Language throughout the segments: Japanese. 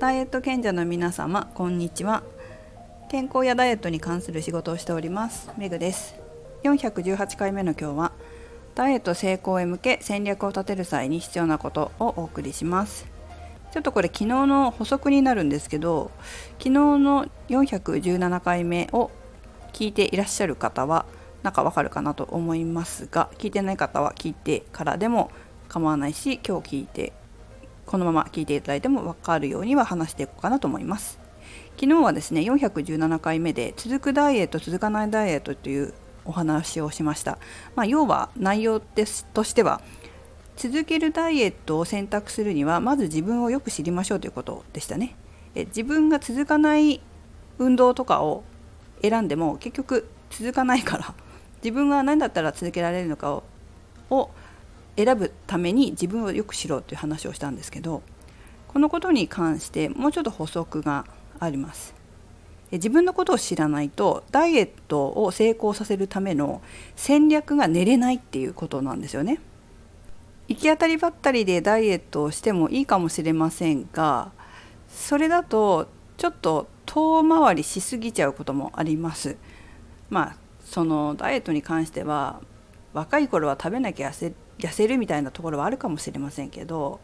ダイエット賢者の皆様こんにちは。健康やダイエットに関する仕事をしておりますメグです。418回目の今日はダイエット成功へ向け戦略を立てる際に必要なことをお送りします。ちょっとこれ昨日の補足になるんですけど昨日の417回目を聞いていらっしゃる方はなんかわかるかなと思いますが聞いてない方は聞いてからでも構わないし今日聞いてこのまま聞いていただいても分かるようには話していこうかなと思います。昨日はですね417回目で続くダイエット続かないダイエットというお話をしました、まあ、要は内容ですとしては続けるダイエットを選択するにはまず自分をよく知りましょうということでしたね。え自分が続かない運動とかを選んでも結局続かないから自分が何だったら続けられるのかをを選ぶために自分をよく知ろうという話をしたんですけどこのことに関してもうちょっと補足があります。自分のことを知らないとダイエットを成功させるための戦略が練れないっていうことなんですよね。行き当たりばったりでダイエットをしてもいいかもしれませんがそれだとちょっと遠回りしすぎちゃうこともあります。まあそのダイエットに関しては若い頃は食べなきゃ痩せ痩せるみたいなところはあるかもしれませんけど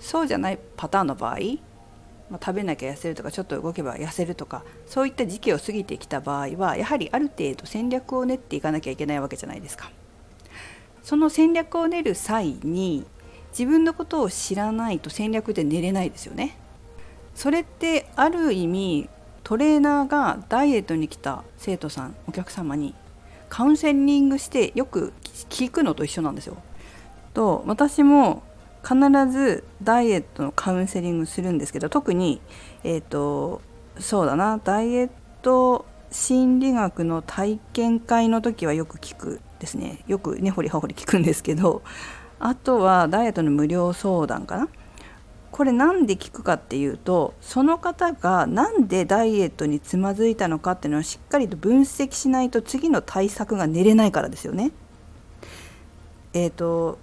そうじゃないパターンの場合、まあ、食べなきゃ痩せるとかちょっと動けば痩せるとかそういった時期を過ぎてきた場合はやはりある程度戦略を練っていかなきゃいけないわけじゃないですか。その戦略を練る際に自分のことを知らないと戦略で練れないですよね。それってある意味トレーナーがダイエットに来た生徒さんお客様にカウンセリングしてよく聞くのと一緒なんですよ。と私も必ずダイエットのカウンセリングするんですけど特にえっ、ー、とそうだなダイエット心理学の体験会の時はよく聞くですねよく根掘り葉掘り聞くんですけどあとはダイエットの無料相談かなこれ何で聞くかっていうとその方が何でダイエットにつまずいたのかっていうのをしっかりと分析しないと次の対策が練れないからですよね。えーと、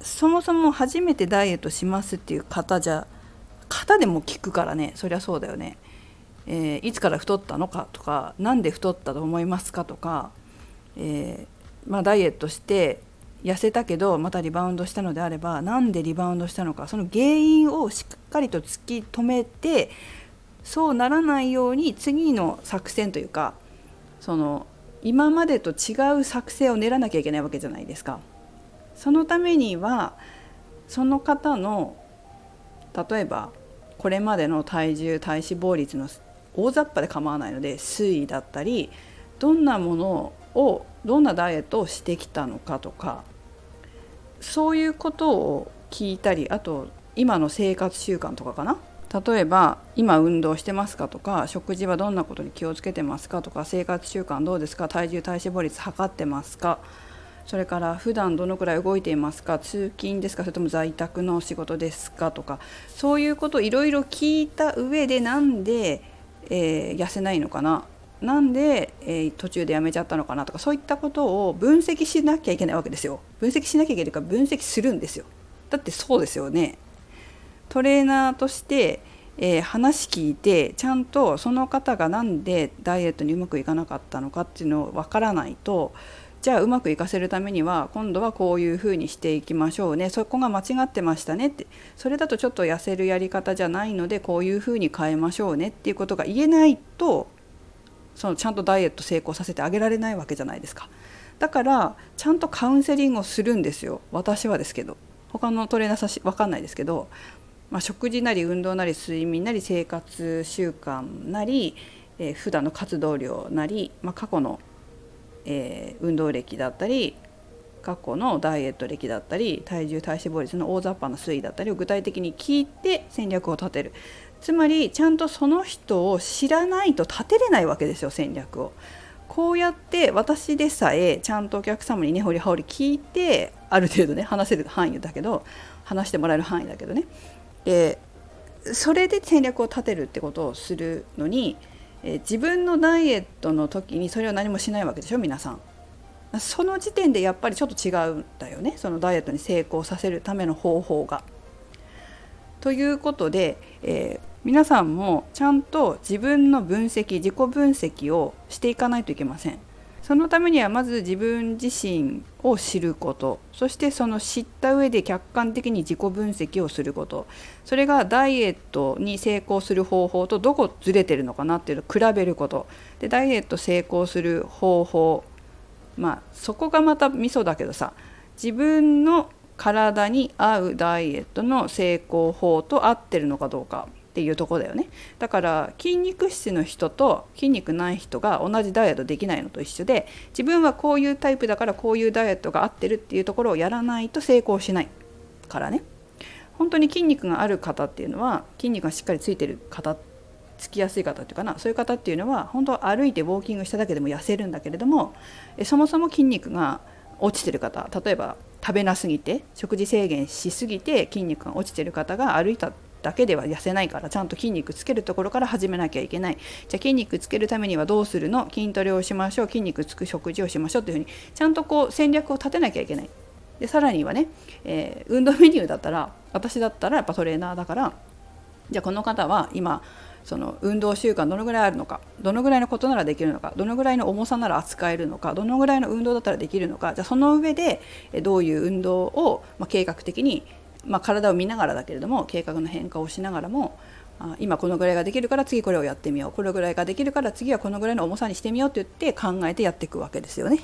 そもそも初めてダイエットしますっていう方じゃ方でも聞くからねそりゃそうだよね。えー、いつから太ったのかとか何で太ったと思いますかとか、えー、まあ、ダイエットして痩せたけどまたリバウンドしたのであれば何でリバウンドしたのかその原因をしっかりと突き止めてそうならないように次の作戦というかその今までと違う作戦を練らなきゃいけないわけじゃないですか。そのためにはその方の例えばこれまでの体重体脂肪率の大雑把で構わないので推移だったりどんなものをどんなダイエットをしてきたのかとかそういうことを聞いたりあと今の生活習慣とかかな？例えば今運動してますかとか食事はどんなことに気をつけてますかとか生活習慣どうですか？体重体脂肪率測ってますか？それから普段どのくらい動いていますか？通勤ですか？それとも在宅の仕事ですか？とかそういうことをいろいろ聞いた上でなんで、えー、痩せないのかな？なんで、えー、途中でやめちゃったのかな？とかそういったことを分析しなきゃいけないわけですよ。分析しなきゃいけないから分析するんですよ。だってそうですよね。トレーナーとして、えー、話聞いてちゃんとその方が何でダイエットにうまくいかなかったのかっていうのを分からないとじゃあうまくいかせるためには今度はこういうふうにしていきましょうね。そこが間違ってましたねって。それだとちょっと痩せるやり方じゃないのでこういうふうに変えましょうねっていうことが言えないとそのちゃんとダイエット成功させてあげられないわけじゃないですか。だからちゃんとカウンセリングをするんですよ。私はですけど。他のトレーナーさん分かんないですけど、まあ、食事なり運動なり睡眠なり生活習慣なり、えー、普段の活動量なり、まあ、過去の、えー、運動歴だったり過去のダイエット歴だったり体重体脂肪率の大雑把な推移だったりを具体的に聞いて戦略を立てるつまりちゃんとその人を知らないと立てれないわけですよ戦略を。こうやって私でさえちゃんとお客様に根掘り葉掘り聞いてある程度ね話せる範囲だけど話してもらえる範囲だけどねでそれで戦略を立てるってことをするのにえ自分のダイエットの時にそれを何もしないわけでしょ皆さん。その時点でやっぱりちょっと違うんだよねそのダイエットに成功させるための方法が。ということで、えー皆さんもちゃんと自分の分析自己分析をしていかないといけませんそのためにはまず自分自身を知ること。そしてその知った上で客観的に自己分析をすること。それがダイエットに成功する方法とどこずれてるのかなっていうのを比べること。でダイエット成功する方法。まあそこがまたミソだけどさ。自分の体に合うダイエットの成功法と合ってるのかどうか。っていうとこだよね。だから筋肉質の人と筋肉ない人が同じダイエットできないのと一緒で自分はこういうタイプだからこういうダイエットが合ってるっていうところをやらないと成功しないからね。本当に筋肉がある方っていうのは筋肉がしっかりついてる方つきやすい方っていうかな。そういう方っていうのは本当は歩いてウォーキングしただけでも痩せるんだけれどもそもそも筋肉が落ちてる方例えば食べなすぎて食事制限しすぎて筋肉が落ちてる方が歩いただけでは痩せないからちゃんと筋肉つけるところから始めなきゃいけない。じゃあ筋肉つけるためにはどうするの？筋トレをしましょう。筋肉つく食事をしましょうっていうふうにちゃんとこう戦略を立てなきゃいけない。でさらにはね、えー、運動メニューだったら私だったらやっぱトレーナーだからじゃあこの方は今その運動習慣どのぐらいあるのか？どのぐらいのことならできるのか？どのぐらいの重さなら扱えるのか？どのぐらいの運動だったらできるのか？じゃあその上でどういう運動を、計画的に、まあ、体を見ながらだけれども計画の変化をしながらもあ今このぐらいができるから次これをやってみよう。これぐらいができるから次はこのぐらいの重さにしてみようって言って考えてやっていくわけですよね。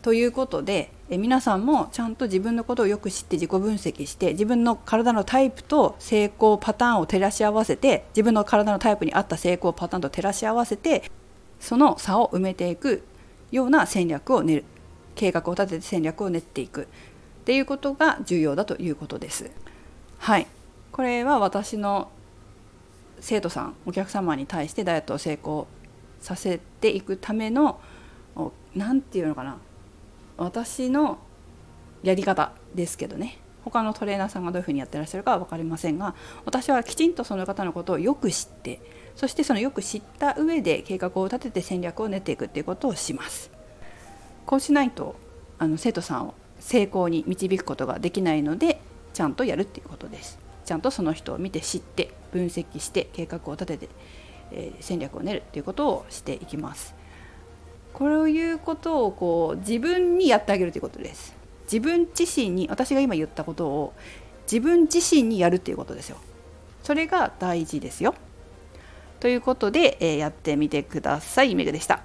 ということでえ皆さんもちゃんと自分のことをよく知って自己分析して自分の体のタイプと成功パターンを照らし合わせて自分の体のタイプに合った成功パターンと照らし合わせてその差を埋めていくような戦略を練る。計画を立てて戦略を練っていく。っていうことが重要だということです。はい。これは私の生徒さんお客様に対してダイエットを成功させていくための何て言うのかな。私のやり方ですけどね。他のトレーナーさんがどういうふうにやってらっしゃるかは分かりませんが私はきちんとその方のことをよく知ってそしてそのよく知った上で計画を立てて戦略を練っていくっていうことをします。こうしないとあの生徒さんを成功に導くことができないのでちゃんとやるっていうことです。ちゃんとその人を見て知って分析して計画を立てて、えー、戦略を練るっていうことをしていきます。こういうことをこう自分にやってあげるということです。自分自身に私が今言ったことを自分自身にやるっていうことですよ。それが大事ですよ。ということで、えー、やってみてください。めぐでした。